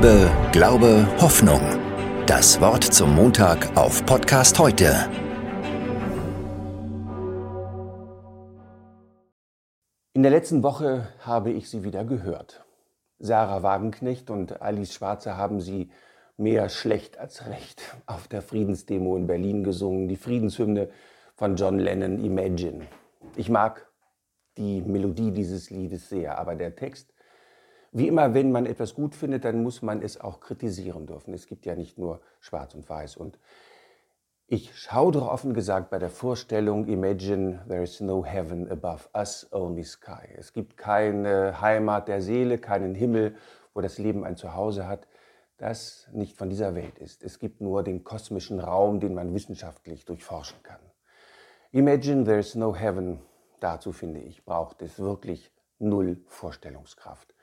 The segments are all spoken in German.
Liebe, Glaube, Hoffnung. Das Wort zum Montag auf Podcast heute. In der letzten Woche habe ich sie wieder gehört. Sarah Wagenknecht und Alice Schwarze haben sie mehr schlecht als recht auf der Friedensdemo in Berlin gesungen, die Friedenshymne von John Lennon Imagine. Ich mag die Melodie dieses Liedes sehr, aber der Text wie immer, wenn man etwas gut findet, dann muss man es auch kritisieren dürfen. Es gibt ja nicht nur Schwarz und Weiß. Und ich schaudere offen gesagt bei der Vorstellung, Imagine there is no heaven above us, only sky. Es gibt keine Heimat der Seele, keinen Himmel, wo das Leben ein Zuhause hat, das nicht von dieser Welt ist. Es gibt nur den kosmischen Raum, den man wissenschaftlich durchforschen kann. Imagine there is no heaven. Dazu finde ich, braucht es wirklich null Vorstellungskraft.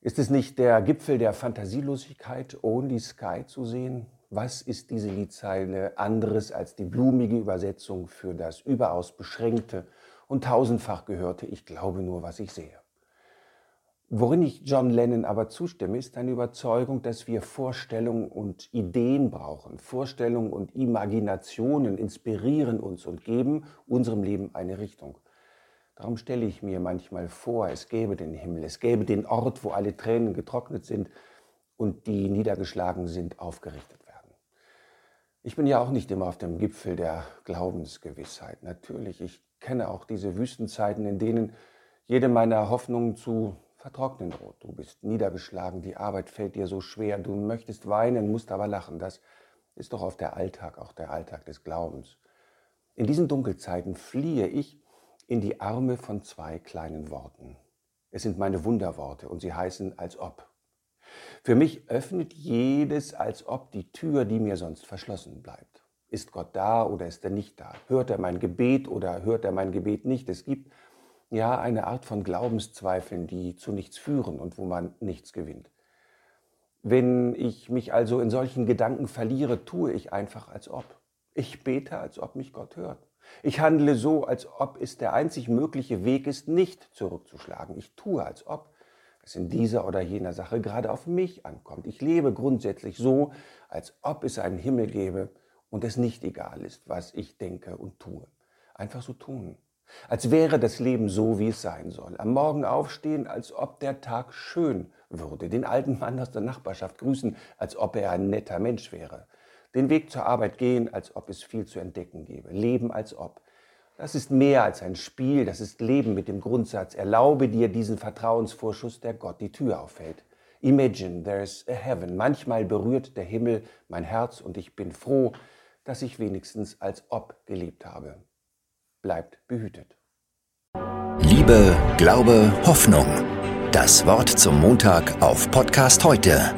Ist es nicht der Gipfel der Fantasielosigkeit, Only Sky zu sehen? Was ist diese Liedzeile anderes als die blumige Übersetzung für das überaus beschränkte und tausendfach gehörte Ich glaube nur, was ich sehe? Worin ich John Lennon aber zustimme, ist eine Überzeugung, dass wir Vorstellungen und Ideen brauchen. Vorstellungen und Imaginationen inspirieren uns und geben unserem Leben eine Richtung. Darum stelle ich mir manchmal vor, es gäbe den Himmel, es gäbe den Ort, wo alle Tränen getrocknet sind und die niedergeschlagen sind, aufgerichtet werden. Ich bin ja auch nicht immer auf dem Gipfel der Glaubensgewissheit. Natürlich, ich kenne auch diese Wüstenzeiten, in denen jede meiner Hoffnungen zu vertrocknen droht. Du bist niedergeschlagen, die Arbeit fällt dir so schwer, du möchtest weinen, musst aber lachen. Das ist doch oft der Alltag, auch der Alltag des Glaubens. In diesen Dunkelzeiten fliehe ich in die Arme von zwei kleinen Worten. Es sind meine Wunderworte und sie heißen als ob. Für mich öffnet jedes als ob die Tür, die mir sonst verschlossen bleibt. Ist Gott da oder ist er nicht da? Hört er mein Gebet oder hört er mein Gebet nicht? Es gibt ja eine Art von Glaubenszweifeln, die zu nichts führen und wo man nichts gewinnt. Wenn ich mich also in solchen Gedanken verliere, tue ich einfach als ob. Ich bete, als ob mich Gott hört. Ich handle so, als ob es der einzig mögliche Weg ist, nicht zurückzuschlagen. Ich tue, als ob es in dieser oder jener Sache gerade auf mich ankommt. Ich lebe grundsätzlich so, als ob es einen Himmel gäbe und es nicht egal ist, was ich denke und tue. Einfach so tun. Als wäre das Leben so, wie es sein soll. Am Morgen aufstehen, als ob der Tag schön würde. Den alten Mann aus der Nachbarschaft grüßen, als ob er ein netter Mensch wäre. Den Weg zur Arbeit gehen, als ob es viel zu entdecken gäbe. Leben als ob. Das ist mehr als ein Spiel, das ist Leben mit dem Grundsatz, erlaube dir diesen Vertrauensvorschuss, der Gott die Tür aufhält. Imagine there's a heaven. Manchmal berührt der Himmel mein Herz und ich bin froh, dass ich wenigstens als ob gelebt habe. Bleibt behütet. Liebe, Glaube, Hoffnung. Das Wort zum Montag auf Podcast heute